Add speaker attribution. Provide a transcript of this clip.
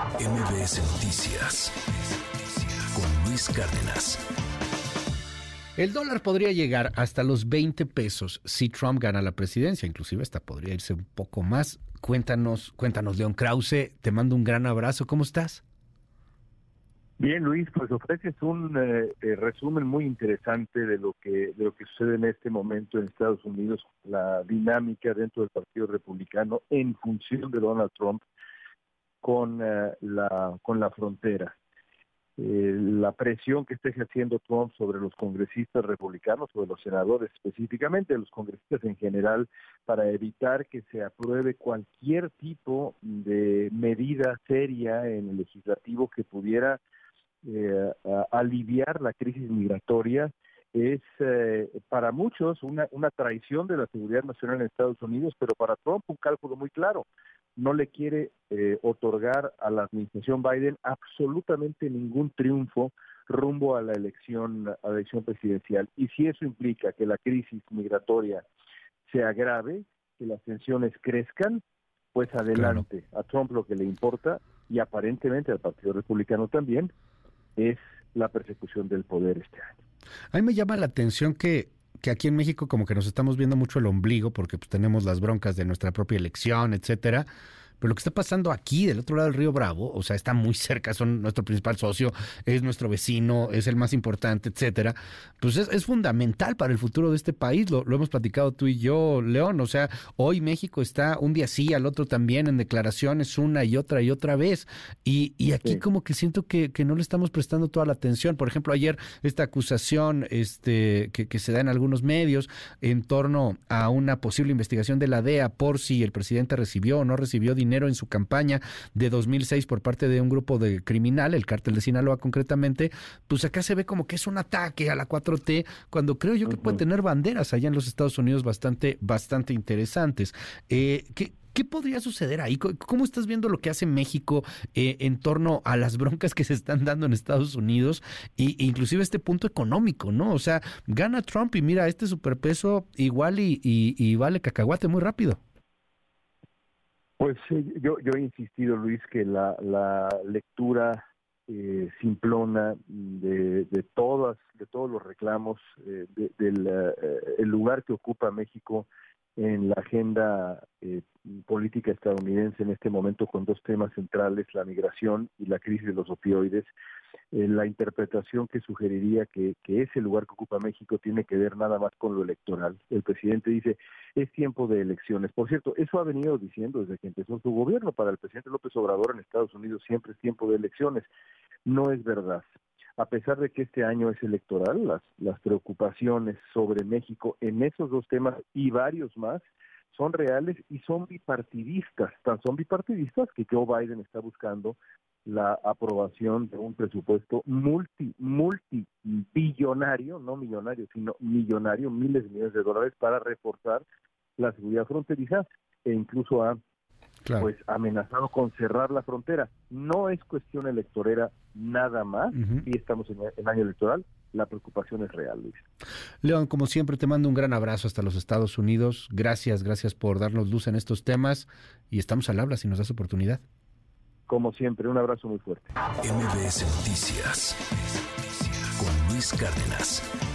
Speaker 1: MBS Noticias con Luis Cárdenas.
Speaker 2: El dólar podría llegar hasta los 20 pesos si Trump gana la presidencia, inclusive hasta podría irse un poco más. Cuéntanos, cuéntanos, León Krause, te mando un gran abrazo, ¿cómo estás?
Speaker 3: Bien, Luis, pues ofreces un eh, eh, resumen muy interesante de lo que de lo que sucede en este momento en Estados Unidos, la dinámica dentro del Partido Republicano en función de Donald Trump con eh, la con la frontera. la presión que está ejerciendo Trump sobre los congresistas republicanos, sobre los senadores específicamente, los congresistas en general, para evitar que se apruebe cualquier tipo de medida seria en el legislativo que pudiera eh, aliviar la crisis migratoria es eh, para muchos una, una traición de la seguridad nacional en Estados Unidos, pero para Trump un cálculo muy claro. No le quiere eh, otorgar a la administración Biden absolutamente ningún triunfo rumbo a la elección a la elección presidencial. Y si eso implica que la crisis migratoria se agrave, que las tensiones crezcan, pues adelante. A Trump lo que le importa y aparentemente al Partido Republicano también es la persecución del poder este año.
Speaker 2: A mí me llama la atención que, que aquí en México como que nos estamos viendo mucho el ombligo porque pues, tenemos las broncas de nuestra propia elección, etcétera, pero lo que está pasando aquí, del otro lado del río Bravo, o sea, está muy cerca, son nuestro principal socio, es nuestro vecino, es el más importante, etcétera, pues es, fundamental para el futuro de este país. Lo, hemos platicado tú y yo, León. O sea, hoy México está un día sí, al otro también, en declaraciones una y otra y otra vez. Y, y aquí como que siento que, que, no le estamos prestando toda la atención. Por ejemplo, ayer esta acusación este, que, que se da en algunos medios en torno a una posible investigación de la DEA por si el presidente recibió o no recibió dinero en su campaña de 2006 por parte de un grupo de criminal, el cártel de Sinaloa concretamente, pues acá se ve como que es un ataque a la 4T, cuando creo yo que puede tener banderas allá en los Estados Unidos bastante, bastante interesantes. Eh, ¿qué, ¿Qué podría suceder ahí? ¿Cómo estás viendo lo que hace México eh, en torno a las broncas que se están dando en Estados Unidos e inclusive este punto económico, ¿no? O sea, gana Trump y mira, este superpeso igual y, y vale cacahuate muy rápido.
Speaker 3: Pues yo, yo he insistido, Luis, que la, lectura eh, simplona de, de todas de todos los reclamos eh, del eh, el lugar que ocupa México en la agenda eh, política estadounidense en este momento con dos temas centrales, la migración y la crisis de los opioides, eh, la interpretación que sugeriría que, que ese lugar que ocupa México tiene que ver nada más con lo electoral. El presidente dice, es tiempo de elecciones. Por cierto, eso ha venido diciendo desde que empezó su gobierno. Para el presidente López Obrador en Estados Unidos siempre es tiempo de elecciones. No es verdad. A pesar de que este año es electoral, las, las preocupaciones sobre México en esos dos temas y varios más son reales y son bipartidistas, tan son bipartidistas que Joe Biden está buscando la aprobación de un presupuesto multi, multi billonario, no millonario, sino millonario, miles de millones de dólares para reforzar la seguridad fronteriza e incluso ha pues amenazado con cerrar la frontera. No es cuestión electorera nada más, y estamos en, el año electoral, la preocupación es real, Luis.
Speaker 2: León, como siempre, te mando un gran abrazo hasta los Estados Unidos. Gracias, gracias por darnos luz en estos temas y estamos al habla si nos das oportunidad.
Speaker 3: Como siempre, un abrazo muy fuerte.
Speaker 1: MBS Noticias con Luis Cárdenas.